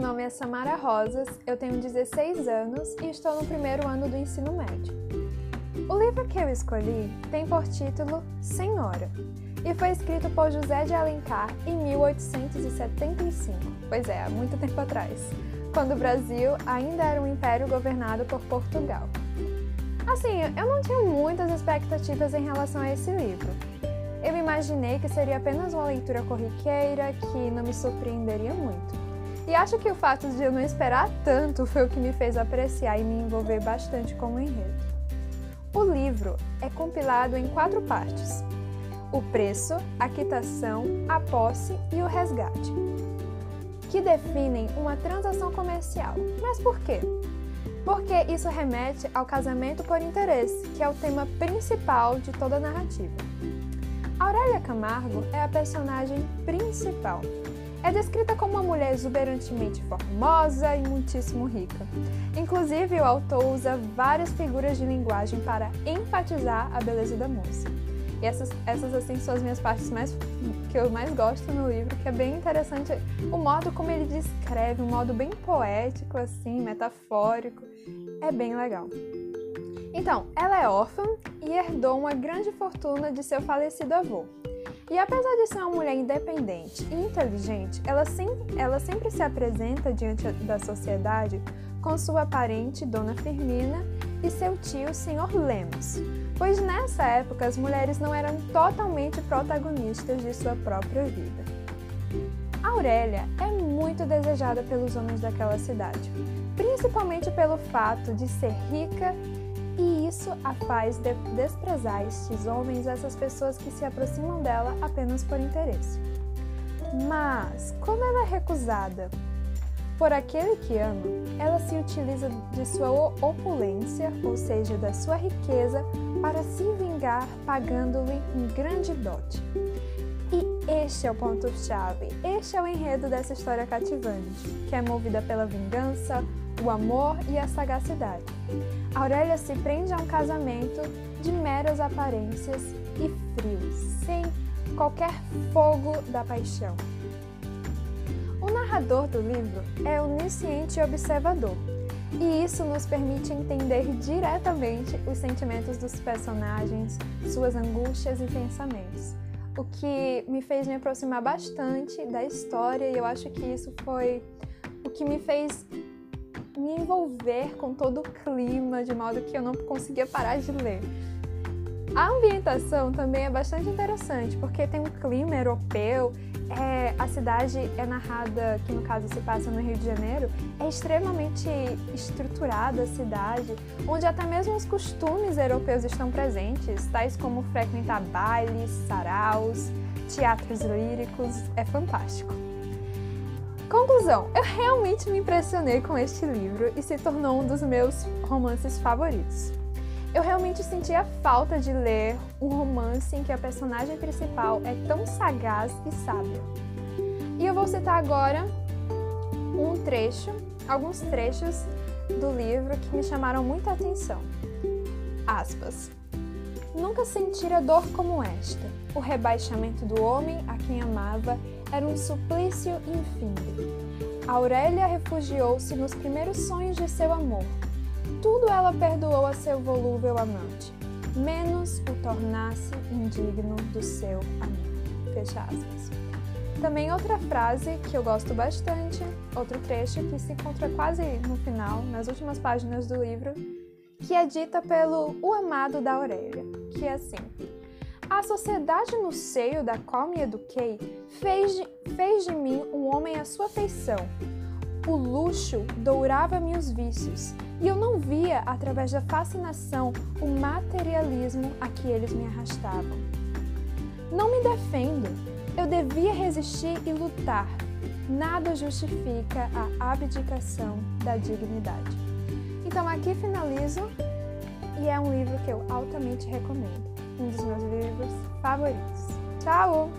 nome é Samara Rosas, eu tenho 16 anos e estou no primeiro ano do ensino médio. O livro que eu escolhi tem por título Senhora e foi escrito por José de Alencar em 1875, pois é, há muito tempo atrás, quando o Brasil ainda era um império governado por Portugal. Assim, eu não tinha muitas expectativas em relação a esse livro. Eu imaginei que seria apenas uma leitura corriqueira que não me surpreenderia muito. E acho que o fato de eu não esperar tanto foi o que me fez apreciar e me envolver bastante com o enredo. O livro é compilado em quatro partes: o preço, a quitação, a posse e o resgate, que definem uma transação comercial. Mas por quê? Porque isso remete ao casamento por interesse, que é o tema principal de toda a narrativa. Aurélia Camargo é a personagem principal é descrita como uma mulher exuberantemente formosa e muitíssimo rica. Inclusive, o autor usa várias figuras de linguagem para enfatizar a beleza da moça. E essas, essas assim, são as minhas partes mais que eu mais gosto no livro, que é bem interessante o modo como ele descreve, um modo bem poético, assim, metafórico. É bem legal. Então, ela é órfã e herdou uma grande fortuna de seu falecido avô. E apesar de ser uma mulher independente e inteligente, ela, sim, ela sempre se apresenta diante da sociedade com sua parente, Dona Firmina, e seu tio, Sr. Lemos, pois nessa época as mulheres não eram totalmente protagonistas de sua própria vida. Aurélia é muito desejada pelos homens daquela cidade, principalmente pelo fato de ser rica e isso a faz de desprezar estes homens, essas pessoas que se aproximam dela apenas por interesse. Mas, como ela é recusada por aquele que ama, ela se utiliza de sua opulência, ou seja, da sua riqueza, para se vingar pagando-lhe um grande dote. E este é o ponto-chave, este é o enredo dessa história cativante, que é movida pela vingança, o amor e a sagacidade. Aurélia se prende a um casamento de meras aparências e frios, sem qualquer fogo da paixão. O narrador do livro é onisciente e observador, e isso nos permite entender diretamente os sentimentos dos personagens, suas angústias e pensamentos, o que me fez me aproximar bastante da história e eu acho que isso foi o que me fez me envolver com todo o clima, de modo que eu não conseguia parar de ler. A ambientação também é bastante interessante, porque tem um clima europeu, é, a cidade é narrada, que no caso se passa no Rio de Janeiro, é extremamente estruturada a cidade, onde até mesmo os costumes europeus estão presentes, tais como frequentar bailes, saraus, teatros líricos, é fantástico. Conclusão: eu realmente me impressionei com este livro e se tornou um dos meus romances favoritos. Eu realmente senti a falta de ler um romance em que a personagem principal é tão sagaz e sábia. E eu vou citar agora um trecho, alguns trechos do livro que me chamaram muita atenção. Aspas. Nunca sentira dor como esta. O rebaixamento do homem a quem amava era um suplício infindo. Aurélia refugiou-se nos primeiros sonhos de seu amor. Tudo ela perdoou a seu volúvel amante, menos o tornar-se indigno do seu amor. Fecha aspas. Também outra frase que eu gosto bastante, outro trecho que se encontra quase no final, nas últimas páginas do livro, que é dita pelo O Amado da Aurélia, que é assim: A sociedade no seio da qual me eduquei fez de, fez de mim um homem à sua feição. O luxo dourava-me os vícios, e eu não via, através da fascinação, o materialismo a que eles me arrastavam. Não me defendo, eu devia resistir e lutar. Nada justifica a abdicação da dignidade. Então aqui finalizo e é um livro que eu altamente recomendo, um dos meus livros favoritos. Tchau!